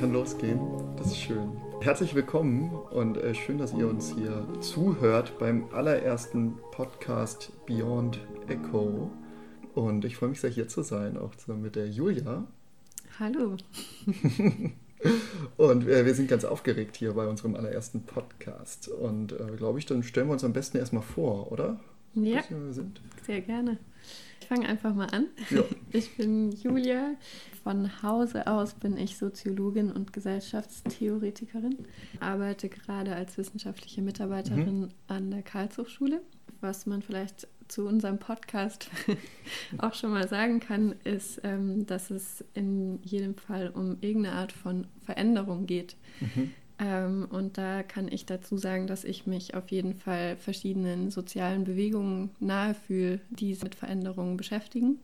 kann losgehen. Das ist schön. Herzlich willkommen und äh, schön, dass ihr uns hier zuhört beim allerersten Podcast Beyond Echo. Und ich freue mich sehr, hier zu sein, auch zusammen mit der Julia. Hallo. und äh, wir sind ganz aufgeregt hier bei unserem allerersten Podcast. Und äh, glaube ich, dann stellen wir uns am besten erstmal vor, oder? Ja, sehr gerne. Ich fange einfach mal an. Ja. Ich bin Julia. Von Hause aus bin ich Soziologin und Gesellschaftstheoretikerin. Arbeite gerade als wissenschaftliche Mitarbeiterin mhm. an der Karlshochschule. Was man vielleicht zu unserem Podcast auch schon mal sagen kann, ist, ähm, dass es in jedem Fall um irgendeine Art von Veränderung geht. Mhm. Ähm, und da kann ich dazu sagen, dass ich mich auf jeden Fall verschiedenen sozialen Bewegungen nahe fühle, die sich mit Veränderungen beschäftigen.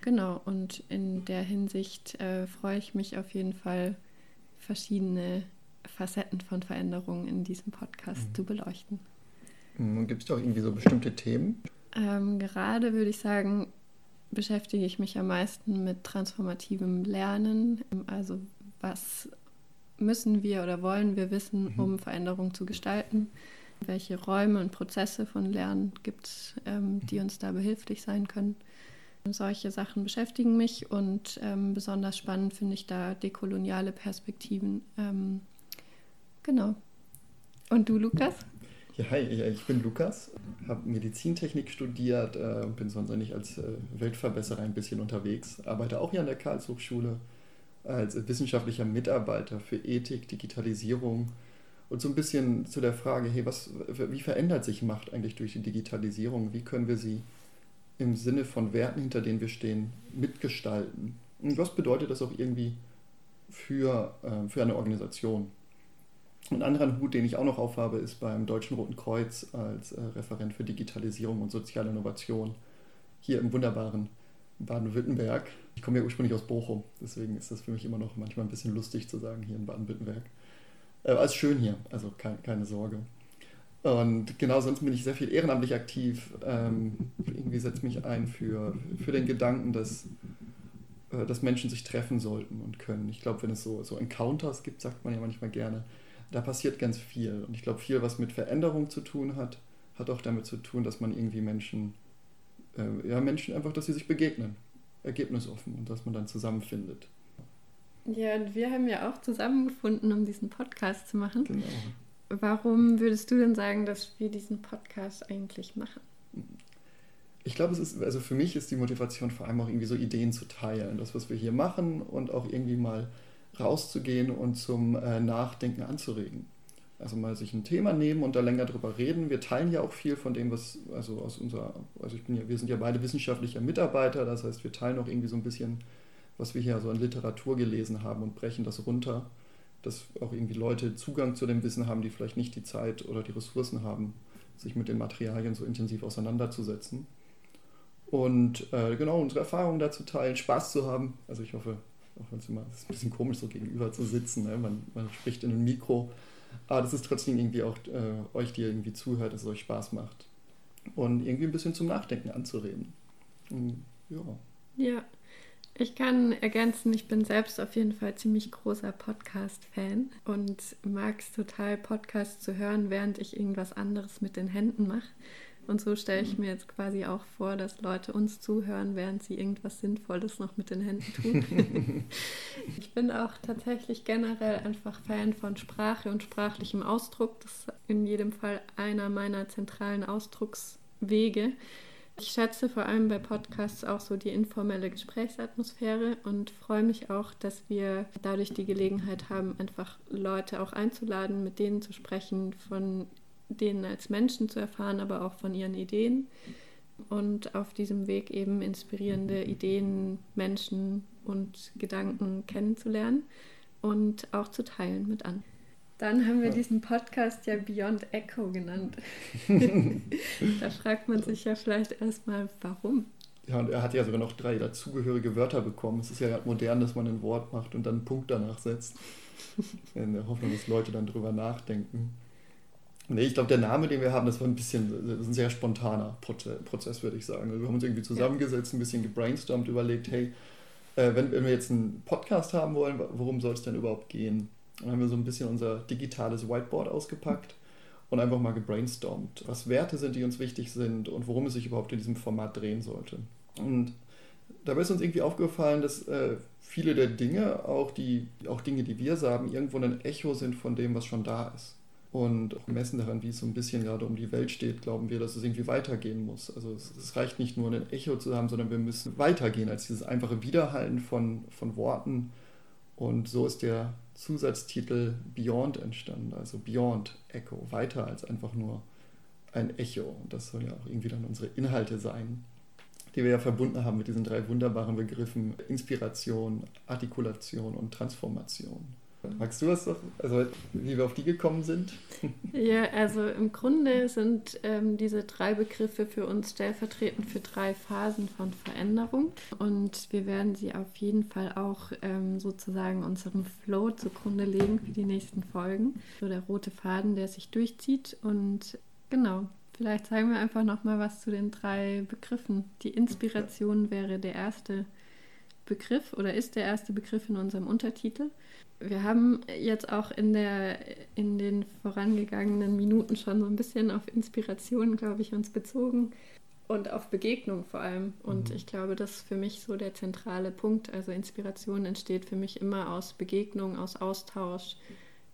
Genau, und in der Hinsicht äh, freue ich mich auf jeden Fall, verschiedene Facetten von Veränderungen in diesem Podcast mhm. zu beleuchten. Mhm, Gibt es da auch irgendwie so bestimmte Themen? Ähm, gerade würde ich sagen, beschäftige ich mich am meisten mit transformativem Lernen. Also was müssen wir oder wollen wir wissen, mhm. um Veränderung zu gestalten? Welche Räume und Prozesse von Lernen gibt es, ähm, die uns da behilflich sein können? Solche Sachen beschäftigen mich und ähm, besonders spannend finde ich da dekoloniale Perspektiven. Ähm, genau. Und du, Lukas? Ja, hi, ich bin Lukas, habe Medizintechnik studiert, äh, bin sonst eigentlich als äh, Weltverbesserer ein bisschen unterwegs, arbeite auch hier an der Karlshochschule als wissenschaftlicher Mitarbeiter für Ethik, Digitalisierung und so ein bisschen zu der Frage, hey, was, wie verändert sich Macht eigentlich durch die Digitalisierung? Wie können wir sie im Sinne von Werten, hinter denen wir stehen, mitgestalten? Und was bedeutet das auch irgendwie für, äh, für eine Organisation? Ein anderer Hut, den ich auch noch aufhabe, ist beim Deutschen Roten Kreuz als äh, Referent für Digitalisierung und soziale Innovation hier im wunderbaren Baden-Württemberg. Ich komme ja ursprünglich aus Bochum, deswegen ist das für mich immer noch manchmal ein bisschen lustig zu sagen hier in Baden-Württemberg. Äh, ist schön hier, also kein, keine Sorge. Und genau, sonst bin ich sehr viel ehrenamtlich aktiv. Ähm, irgendwie setze mich ein für, für den Gedanken, dass, äh, dass Menschen sich treffen sollten und können. Ich glaube, wenn es so, so Encounters gibt, sagt man ja manchmal gerne, da passiert ganz viel. Und ich glaube, viel, was mit Veränderung zu tun hat, hat auch damit zu tun, dass man irgendwie Menschen äh, ja, Menschen einfach, dass sie sich begegnen, ergebnisoffen und dass man dann zusammenfindet. Ja, und wir haben ja auch zusammengefunden, um diesen Podcast zu machen. Genau. Warum würdest du denn sagen, dass wir diesen Podcast eigentlich machen? Ich glaube, es ist, also für mich ist die Motivation vor allem auch irgendwie so Ideen zu teilen. Das, was wir hier machen und auch irgendwie mal rauszugehen und zum äh, Nachdenken anzuregen. Also mal sich ein Thema nehmen und da länger drüber reden. Wir teilen ja auch viel von dem, was, also aus unserer, also ich bin ja, wir sind ja beide wissenschaftliche Mitarbeiter, das heißt, wir teilen auch irgendwie so ein bisschen, was wir hier so an Literatur gelesen haben und brechen das runter, dass auch irgendwie Leute Zugang zu dem Wissen haben, die vielleicht nicht die Zeit oder die Ressourcen haben, sich mit den Materialien so intensiv auseinanderzusetzen. Und äh, genau, unsere Erfahrungen dazu teilen, Spaß zu haben. Also ich hoffe, auch wenn es immer ist ein bisschen komisch so gegenüber zu sitzen, ne? man, man spricht in ein Mikro aber das ist trotzdem irgendwie auch äh, euch, die irgendwie zuhört, dass es euch Spaß macht. Und irgendwie ein bisschen zum Nachdenken anzureden. Und, ja. Ja, ich kann ergänzen, ich bin selbst auf jeden Fall ziemlich großer Podcast-Fan und mag es total, Podcasts zu hören, während ich irgendwas anderes mit den Händen mache. Und so stelle ich mir jetzt quasi auch vor, dass Leute uns zuhören, während sie irgendwas Sinnvolles noch mit den Händen tun. ich bin auch tatsächlich generell einfach Fan von Sprache und sprachlichem Ausdruck. Das ist in jedem Fall einer meiner zentralen Ausdruckswege. Ich schätze vor allem bei Podcasts auch so die informelle Gesprächsatmosphäre und freue mich auch, dass wir dadurch die Gelegenheit haben, einfach Leute auch einzuladen, mit denen zu sprechen, von denen als Menschen zu erfahren, aber auch von ihren Ideen und auf diesem Weg eben inspirierende Ideen, Menschen und Gedanken kennenzulernen und auch zu teilen mit anderen. Dann haben wir diesen Podcast ja Beyond Echo genannt. da fragt man sich ja vielleicht erstmal, warum. Ja, und er hat ja sogar noch drei dazugehörige Wörter bekommen. Es ist ja modern, dass man ein Wort macht und dann einen Punkt danach setzt. In der Hoffnung, dass Leute dann drüber nachdenken. Nee, ich glaube, der Name, den wir haben, das war ein bisschen, das ist ein sehr spontaner Prozess, würde ich sagen. Also wir haben uns irgendwie zusammengesetzt, ein bisschen gebrainstormt, überlegt, hey, äh, wenn, wenn wir jetzt einen Podcast haben wollen, worum soll es denn überhaupt gehen? Dann haben wir so ein bisschen unser digitales Whiteboard ausgepackt und einfach mal gebrainstormt, was Werte sind, die uns wichtig sind und worum es sich überhaupt in diesem Format drehen sollte. Und dabei ist uns irgendwie aufgefallen, dass äh, viele der Dinge, auch, die, auch Dinge, die wir sagen, irgendwo ein Echo sind von dem, was schon da ist. Und auch gemessen daran, wie es so ein bisschen gerade um die Welt steht, glauben wir, dass es irgendwie weitergehen muss. Also es, es, reicht nicht nur ein Echo zu haben, sondern wir müssen weitergehen als dieses einfache Wiederhalten von, von Worten. Und so ist der Zusatztitel Beyond entstanden, also Beyond Echo, weiter als einfach nur ein Echo. Und das soll ja auch irgendwie dann unsere Inhalte sein, die wir ja verbunden haben mit diesen drei wunderbaren Begriffen Inspiration, Artikulation und Transformation. Magst du das doch, also wie wir auf die gekommen sind? Ja, also im Grunde sind ähm, diese drei Begriffe für uns stellvertretend für drei Phasen von Veränderung und wir werden sie auf jeden Fall auch ähm, sozusagen unserem Flow zugrunde legen für die nächsten Folgen. So der rote Faden, der sich durchzieht und genau, vielleicht sagen wir einfach nochmal was zu den drei Begriffen. Die Inspiration wäre der erste Begriff oder ist der erste Begriff in unserem Untertitel wir haben jetzt auch in, der, in den vorangegangenen Minuten schon so ein bisschen auf Inspiration, glaube ich, uns bezogen und auf Begegnung vor allem. Und mhm. ich glaube, das ist für mich so der zentrale Punkt. Also Inspiration entsteht für mich immer aus Begegnung, aus Austausch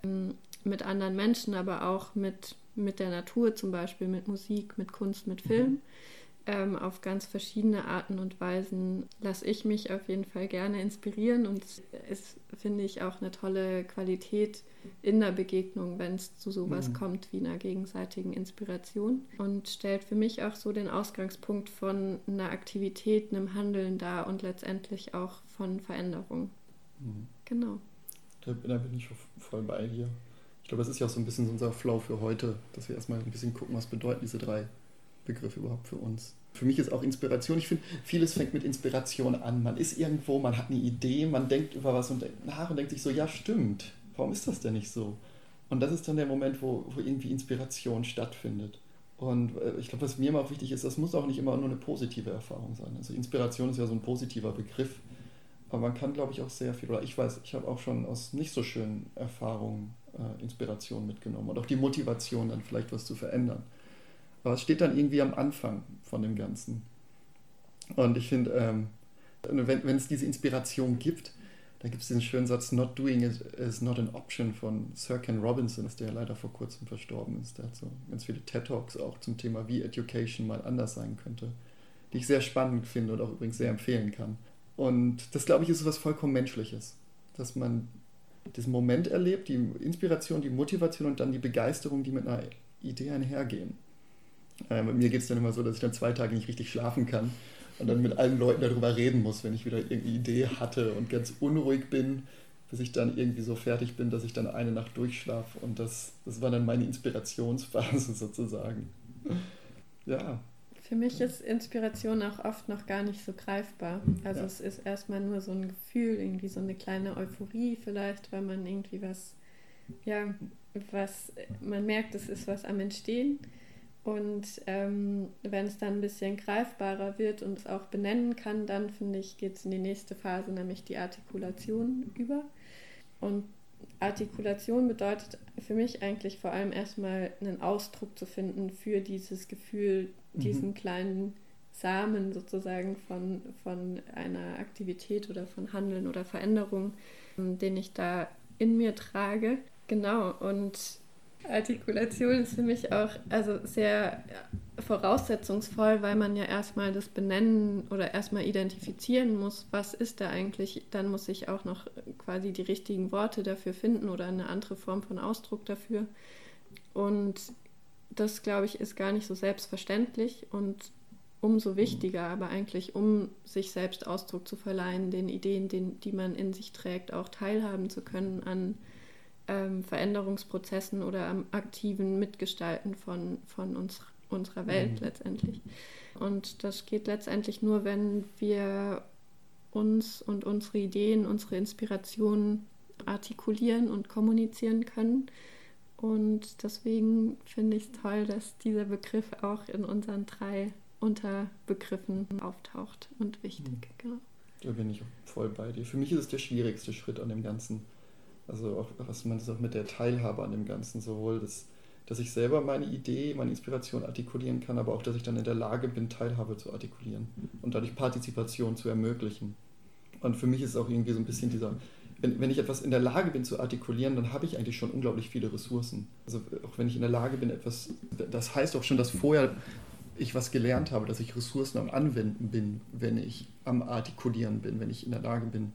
ähm, mit anderen Menschen, aber auch mit, mit der Natur zum Beispiel, mit Musik, mit Kunst, mit Film. Mhm ähm, auf ganz verschiedene Arten und Weisen lasse ich mich auf jeden Fall gerne inspirieren und es finde ich auch eine tolle Qualität in der Begegnung, wenn es zu sowas mhm. kommt wie einer gegenseitigen Inspiration und stellt für mich auch so den Ausgangspunkt von einer Aktivität, einem Handeln dar und letztendlich auch von Veränderung. Mhm. Genau. Da, da bin ich voll bei dir. Ich glaube, das ist ja auch so ein bisschen unser Flow für heute, dass wir erstmal ein bisschen gucken, was bedeuten diese drei Begriff überhaupt für uns. Für mich ist auch Inspiration, ich finde, vieles fängt mit Inspiration an. Man ist irgendwo, man hat eine Idee, man denkt über was und denkt nach und denkt sich so, ja stimmt, warum ist das denn nicht so? Und das ist dann der Moment, wo, wo irgendwie Inspiration stattfindet. Und äh, ich glaube, was mir immer auch wichtig ist, das muss auch nicht immer nur eine positive Erfahrung sein. Also Inspiration ist ja so ein positiver Begriff, aber man kann, glaube ich, auch sehr viel, oder ich weiß, ich habe auch schon aus nicht so schönen Erfahrungen äh, Inspiration mitgenommen und auch die Motivation, dann vielleicht was zu verändern. Aber es steht dann irgendwie am Anfang von dem Ganzen. Und ich finde, ähm, wenn, wenn es diese Inspiration gibt, dann gibt es diesen schönen Satz, Not doing it is not an option von Sir Ken Robinson, der leider vor kurzem verstorben ist. Der hat so ganz viele TED-Talks auch zum Thema, wie Education mal anders sein könnte, die ich sehr spannend finde und auch übrigens sehr empfehlen kann. Und das, glaube ich, ist was vollkommen Menschliches, dass man diesen Moment erlebt, die Inspiration, die Motivation und dann die Begeisterung, die mit einer Idee einhergehen. Äh, bei mir geht es dann immer so, dass ich dann zwei Tage nicht richtig schlafen kann und dann mit allen Leuten darüber reden muss, wenn ich wieder irgendeine Idee hatte und ganz unruhig bin, bis ich dann irgendwie so fertig bin, dass ich dann eine Nacht durchschlafe. Und das, das war dann meine Inspirationsphase sozusagen. Ja. Für mich ist Inspiration auch oft noch gar nicht so greifbar. Also ja. es ist erstmal nur so ein Gefühl, irgendwie so eine kleine Euphorie vielleicht, weil man irgendwie was, ja, was, man merkt, es ist was am Entstehen. Und ähm, wenn es dann ein bisschen greifbarer wird und es auch benennen kann, dann finde ich, geht es in die nächste Phase, nämlich die Artikulation über. Und Artikulation bedeutet für mich eigentlich vor allem erstmal einen Ausdruck zu finden für dieses Gefühl, mhm. diesen kleinen Samen sozusagen von, von einer Aktivität oder von Handeln oder Veränderung, den ich da in mir trage. Genau, und Artikulation ist für mich auch also sehr voraussetzungsvoll, weil man ja erstmal das benennen oder erstmal identifizieren muss, was ist da eigentlich. Dann muss ich auch noch quasi die richtigen Worte dafür finden oder eine andere Form von Ausdruck dafür. Und das, glaube ich, ist gar nicht so selbstverständlich und umso wichtiger, aber eigentlich, um sich selbst Ausdruck zu verleihen, den Ideen, den, die man in sich trägt, auch teilhaben zu können an ähm, Veränderungsprozessen oder am aktiven Mitgestalten von, von uns, unserer Welt mhm. letztendlich. Und das geht letztendlich nur, wenn wir uns und unsere Ideen, unsere Inspirationen artikulieren und kommunizieren können. Und deswegen finde ich es toll, dass dieser Begriff auch in unseren drei Unterbegriffen auftaucht und wichtig. Mhm. Genau. Da bin ich voll bei dir. Für mich ist es der schwierigste Schritt an dem Ganzen. Also auch, was man das auch mit der Teilhabe an dem Ganzen, sowohl das, dass ich selber meine Idee, meine Inspiration artikulieren kann, aber auch, dass ich dann in der Lage bin, Teilhabe zu artikulieren und dadurch Partizipation zu ermöglichen. Und für mich ist es auch irgendwie so ein bisschen dieser, wenn, wenn ich etwas in der Lage bin zu artikulieren, dann habe ich eigentlich schon unglaublich viele Ressourcen. Also auch wenn ich in der Lage bin, etwas, das heißt auch schon, dass vorher ich was gelernt habe, dass ich Ressourcen am Anwenden bin, wenn ich am Artikulieren bin, wenn ich in der Lage bin,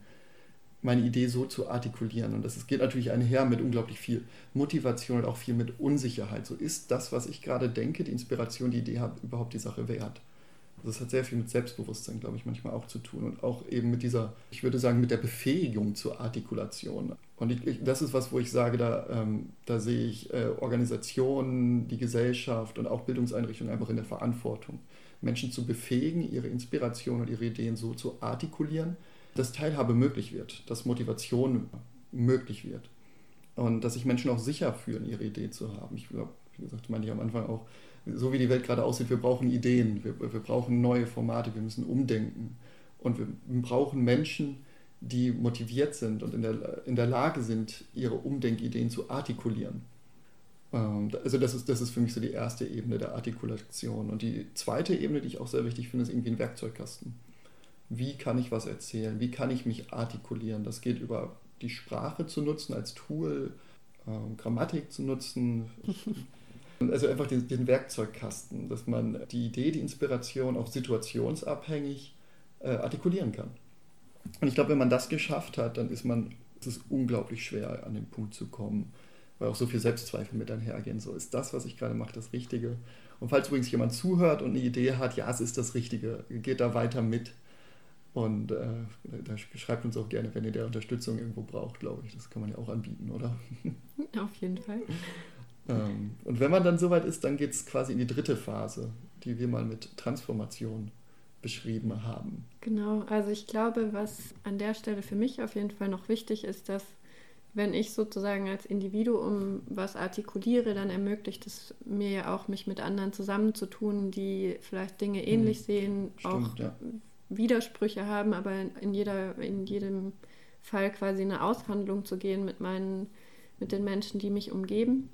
meine Idee so zu artikulieren. Und das geht natürlich einher mit unglaublich viel Motivation und auch viel mit Unsicherheit. So ist das, was ich gerade denke, die Inspiration, die Idee habe, überhaupt die Sache wert. Also das hat sehr viel mit Selbstbewusstsein, glaube ich, manchmal auch zu tun und auch eben mit dieser, ich würde sagen, mit der Befähigung zur Artikulation. Und ich, ich, das ist was, wo ich sage, da, ähm, da sehe ich äh, Organisationen, die Gesellschaft und auch Bildungseinrichtungen einfach in der Verantwortung, Menschen zu befähigen, ihre Inspiration und ihre Ideen so zu artikulieren, dass Teilhabe möglich wird, dass Motivation möglich wird und dass sich Menschen auch sicher fühlen, ihre Idee zu haben. Ich glaube, wie gesagt, meine ich am Anfang auch, so wie die Welt gerade aussieht, wir brauchen Ideen, wir, wir brauchen neue Formate, wir müssen umdenken. Und wir brauchen Menschen, die motiviert sind und in der, in der Lage sind, ihre Umdenkideen zu artikulieren. Ähm, also das ist, das ist für mich so die erste Ebene der Artikulation. Und die zweite Ebene, die ich auch sehr wichtig finde, ist irgendwie ein Werkzeugkasten. Wie kann ich was erzählen? Wie kann ich mich artikulieren? Das geht über die Sprache zu nutzen als Tool, ähm, Grammatik zu nutzen, Also einfach den, den, Werkzeugkasten, dass man die Idee, die Inspiration auch situationsabhängig äh, artikulieren kann. Und ich glaube, wenn man das geschafft hat, dann ist man, es ist unglaublich schwer, an den Punkt zu kommen, weil auch so viel Selbstzweifel mit einhergehen. So, ist das, was ich gerade mache, das Richtige? Und falls übrigens jemand zuhört und eine Idee hat, ja, es ist das Richtige, geht da weiter mit. Und äh, da schreibt uns auch gerne, wenn ihr der Unterstützung irgendwo braucht, glaube ich. Das kann man ja auch anbieten, oder? Auf jeden Fall. Ähm, und wenn man dann soweit ist, dann geht es quasi in die dritte Phase, die wir mal mit Transformation beschrieben haben. Genau, also ich glaube, was an der Stelle für mich auf jeden Fall noch wichtig ist, dass wenn ich sozusagen als Individuum was artikuliere, dann ermöglicht es mir ja auch, mich mit anderen zusammenzutun, die vielleicht Dinge ähnlich hm. sehen, Stimmt, auch ja. Widersprüche haben, aber in, jeder, in jedem Fall quasi eine Aushandlung zu gehen mit meinen, mit den Menschen, die mich umgeben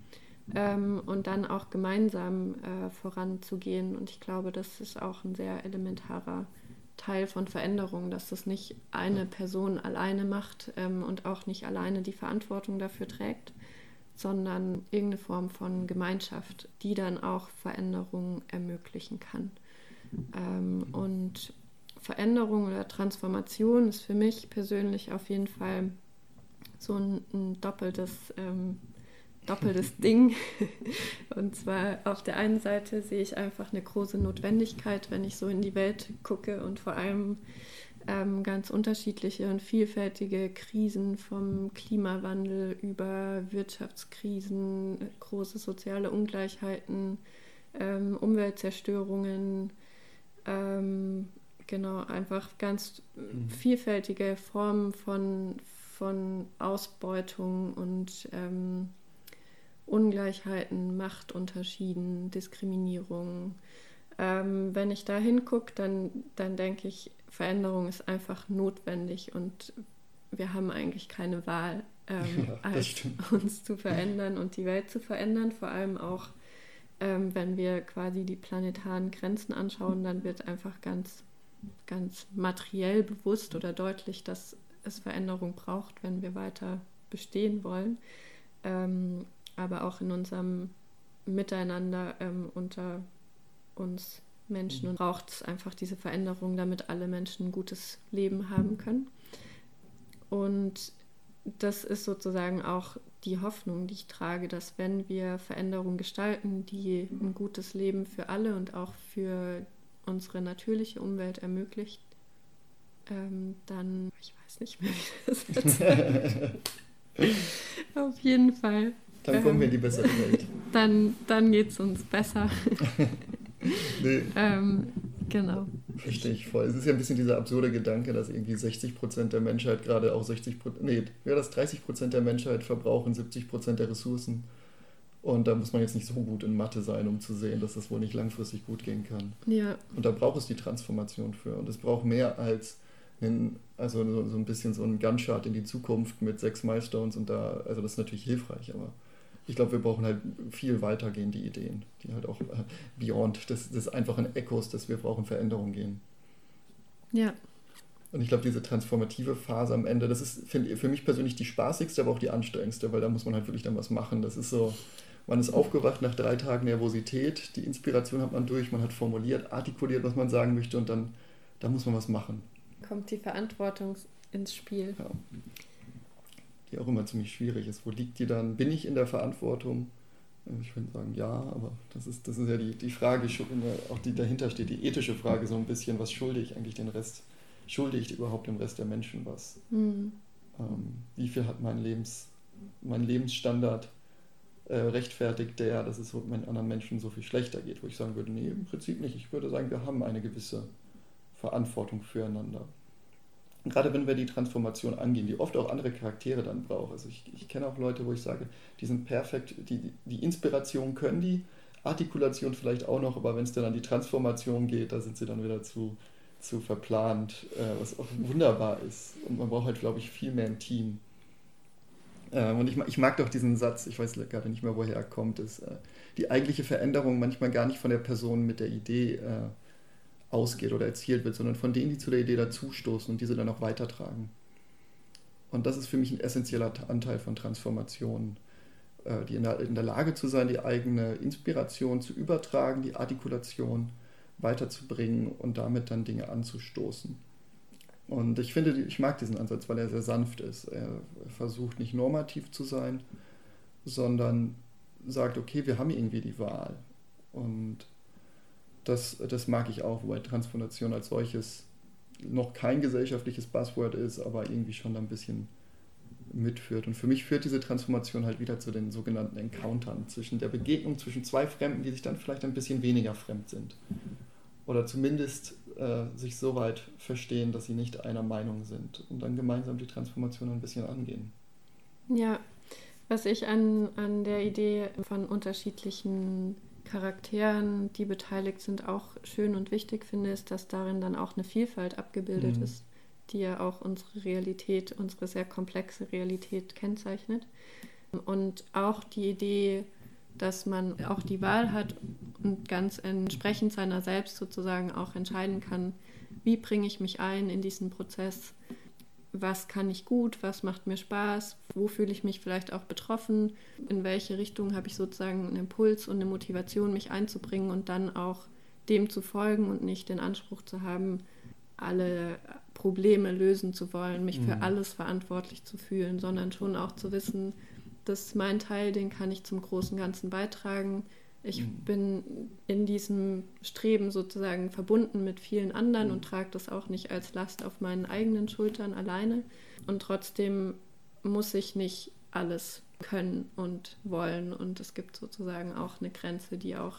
ähm, und dann auch gemeinsam äh, voranzugehen. Und ich glaube, das ist auch ein sehr elementarer Teil von Veränderung, dass das nicht eine Person alleine macht ähm, und auch nicht alleine die Verantwortung dafür trägt, sondern irgendeine Form von Gemeinschaft, die dann auch Veränderungen ermöglichen kann. Ähm, und Veränderung oder Transformation ist für mich persönlich auf jeden Fall so ein, ein doppeltes ähm, doppeltes Ding. Und zwar auf der einen Seite sehe ich einfach eine große Notwendigkeit, wenn ich so in die Welt gucke und vor allem ähm, ganz unterschiedliche und vielfältige Krisen vom Klimawandel über Wirtschaftskrisen, große soziale Ungleichheiten, ähm, Umweltzerstörungen, ähm, genau, einfach ganz mhm. vielfältige Formen von, von Ausbeutung und ähm, Ungleichheiten, Machtunterschieden, Diskriminierung. Ähm, wenn ich da hingucke, dann, dann denke ich, Veränderung ist einfach notwendig und wir haben eigentlich keine Wahl, ähm, ja, als uns zu verändern und die Welt zu verändern. Vor allem auch, ähm, wenn wir quasi die planetaren Grenzen anschauen, dann wird einfach ganz, ganz materiell bewusst oder deutlich, dass es Veränderung braucht, wenn wir weiter bestehen wollen. Ähm, aber auch in unserem Miteinander ähm, unter uns Menschen und braucht es einfach diese Veränderung, damit alle Menschen ein gutes Leben haben können. Und das ist sozusagen auch die Hoffnung, die ich trage, dass wenn wir Veränderungen gestalten, die ein gutes Leben für alle und auch für unsere natürliche Umwelt ermöglicht, ähm, dann, ich weiß nicht mehr, wie das jetzt Auf jeden Fall dann kommen wir in die bessere Welt. Dann, dann geht es uns besser. nee. ähm, genau. Verstehe ich voll. Es ist ja ein bisschen dieser absurde Gedanke, dass irgendwie 60 Prozent der Menschheit gerade auch 60 Prozent, nee, ja, dass 30 Prozent der Menschheit verbrauchen 70 Prozent der Ressourcen. Und da muss man jetzt nicht so gut in Mathe sein, um zu sehen, dass das wohl nicht langfristig gut gehen kann. Ja. Und da braucht es die Transformation für. Und es braucht mehr als einen, also so, so ein bisschen so ein Gunshot in die Zukunft mit sechs Milestones und da, also das ist natürlich hilfreich, aber ich glaube, wir brauchen halt viel weitergehende Ideen, die halt auch äh, beyond des, des einfachen Echos, dass wir brauchen Veränderungen gehen. Ja. Und ich glaube, diese transformative Phase am Ende, das ist find, für mich persönlich die spaßigste, aber auch die anstrengendste, weil da muss man halt wirklich dann was machen. Das ist so, man ist aufgewacht nach drei Tagen Nervosität, die Inspiration hat man durch, man hat formuliert, artikuliert, was man sagen möchte und dann da muss man was machen. Kommt die Verantwortung ins Spiel. Ja die auch immer ziemlich schwierig ist. Wo liegt die dann? Bin ich in der Verantwortung? Ich würde sagen, ja, aber das ist, das ist ja die, die Frage, auch die dahinter steht, die ethische Frage so ein bisschen, was schulde ich eigentlich den Rest, schulde ich überhaupt dem Rest der Menschen was? Mhm. Ähm, wie viel hat mein, Lebens, mein Lebensstandard äh, rechtfertigt der, dass es anderen Menschen so viel schlechter geht, wo ich sagen würde, nee, im Prinzip nicht. Ich würde sagen, wir haben eine gewisse Verantwortung füreinander gerade wenn wir die Transformation angehen, die oft auch andere Charaktere dann braucht. Also ich, ich kenne auch Leute, wo ich sage, die sind perfekt, die, die Inspiration können die, Artikulation vielleicht auch noch, aber wenn es dann an die Transformation geht, da sind sie dann wieder zu, zu verplant, äh, was auch wunderbar ist. Und man braucht halt, glaube ich, viel mehr ein Team. Äh, und ich, ich, mag doch diesen Satz, ich weiß gerade nicht mehr, woher er kommt, ist äh, die eigentliche Veränderung manchmal gar nicht von der Person mit der Idee äh, ausgeht oder erzielt wird, sondern von denen, die zu der Idee dazustoßen und diese dann auch weitertragen. Und das ist für mich ein essentieller Anteil von Transformation, äh, die in der, in der Lage zu sein, die eigene Inspiration zu übertragen, die Artikulation weiterzubringen und damit dann Dinge anzustoßen. Und ich finde, ich mag diesen Ansatz, weil er sehr sanft ist. Er versucht nicht normativ zu sein, sondern sagt, okay, wir haben irgendwie die Wahl. Und das, das mag ich auch, wobei Transformation als solches noch kein gesellschaftliches Buzzword ist, aber irgendwie schon ein bisschen mitführt. Und für mich führt diese Transformation halt wieder zu den sogenannten Encountern, zwischen der Begegnung zwischen zwei Fremden, die sich dann vielleicht ein bisschen weniger fremd sind. Oder zumindest äh, sich so weit verstehen, dass sie nicht einer Meinung sind und dann gemeinsam die Transformation ein bisschen angehen. Ja, was ich an, an der Idee von unterschiedlichen Charakteren, die beteiligt sind, auch schön und wichtig finde, ist, dass darin dann auch eine Vielfalt abgebildet mhm. ist, die ja auch unsere Realität, unsere sehr komplexe Realität kennzeichnet. Und auch die Idee, dass man auch die Wahl hat und ganz entsprechend seiner selbst sozusagen auch entscheiden kann, wie bringe ich mich ein in diesen Prozess, was kann ich gut, was macht mir Spaß, wo fühle ich mich vielleicht auch betroffen, in welche Richtung habe ich sozusagen einen Impuls und eine Motivation, mich einzubringen und dann auch dem zu folgen und nicht den Anspruch zu haben, alle Probleme lösen zu wollen, mich mhm. für alles verantwortlich zu fühlen, sondern schon auch zu wissen, dass mein Teil, den kann ich zum großen Ganzen beitragen ich mhm. bin in diesem Streben sozusagen verbunden mit vielen anderen mhm. und trage das auch nicht als Last auf meinen eigenen Schultern alleine. Und trotzdem muss ich nicht alles können und wollen. Und es gibt sozusagen auch eine Grenze, die auch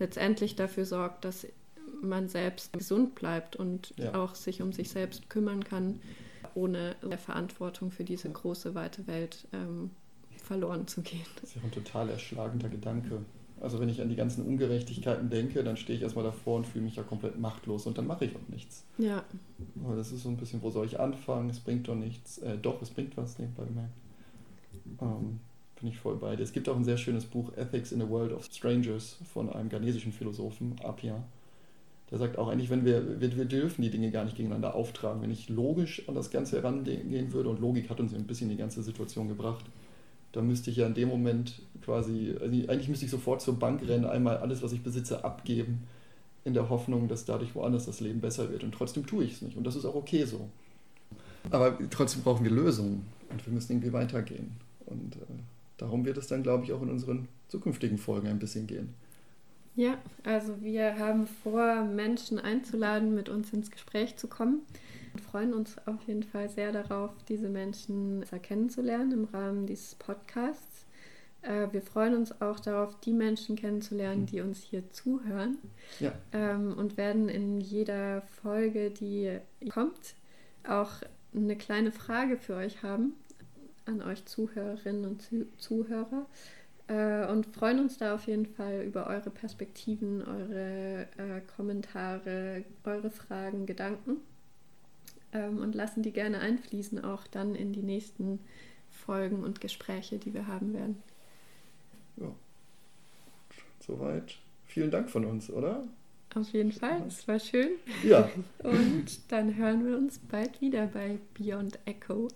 letztendlich dafür sorgt, dass man selbst gesund bleibt und ja. auch sich um sich selbst kümmern kann, ohne der Verantwortung für diese große, weite Welt ähm, verloren zu gehen. Das ist ja ein total erschlagender Gedanke. Also wenn ich an die ganzen Ungerechtigkeiten denke, dann stehe ich erstmal davor und fühle mich ja komplett machtlos und dann mache ich auch nichts. Ja. Aber das ist so ein bisschen, wo soll ich anfangen? Es bringt doch nichts. Äh, doch, es bringt was, nebenbei gemerkt. Ähm, bin ich voll bei dir. Es gibt auch ein sehr schönes Buch, Ethics in a World of Strangers, von einem ghanesischen Philosophen, Apia. Der sagt auch eigentlich, wenn wir, wir, wir dürfen die Dinge gar nicht gegeneinander auftragen. Wenn ich logisch an das Ganze herangehen würde, und Logik hat uns ein bisschen die ganze Situation gebracht, da müsste ich ja in dem Moment quasi, also eigentlich müsste ich sofort zur Bank rennen, einmal alles, was ich besitze, abgeben, in der Hoffnung, dass dadurch woanders das Leben besser wird. Und trotzdem tue ich es nicht. Und das ist auch okay so. Aber trotzdem brauchen wir Lösungen und wir müssen irgendwie weitergehen. Und äh, darum wird es dann, glaube ich, auch in unseren zukünftigen Folgen ein bisschen gehen. Ja, also wir haben vor, Menschen einzuladen, mit uns ins Gespräch zu kommen freuen uns auf jeden Fall sehr darauf, diese Menschen kennenzulernen im Rahmen dieses Podcasts. Äh, wir freuen uns auch darauf, die Menschen kennenzulernen, die uns hier zuhören. Ja. Ähm, und werden in jeder Folge, die kommt, auch eine kleine Frage für euch haben, an euch Zuhörerinnen und Zuhörer. Äh, und freuen uns da auf jeden Fall über eure Perspektiven, eure äh, Kommentare, eure Fragen, Gedanken. Ähm, und lassen die gerne einfließen, auch dann in die nächsten Folgen und Gespräche, die wir haben werden. Ja. Soweit. Vielen Dank von uns, oder? Auf jeden Fall, es war schön. Ja. Und dann hören wir uns bald wieder bei Beyond Echo.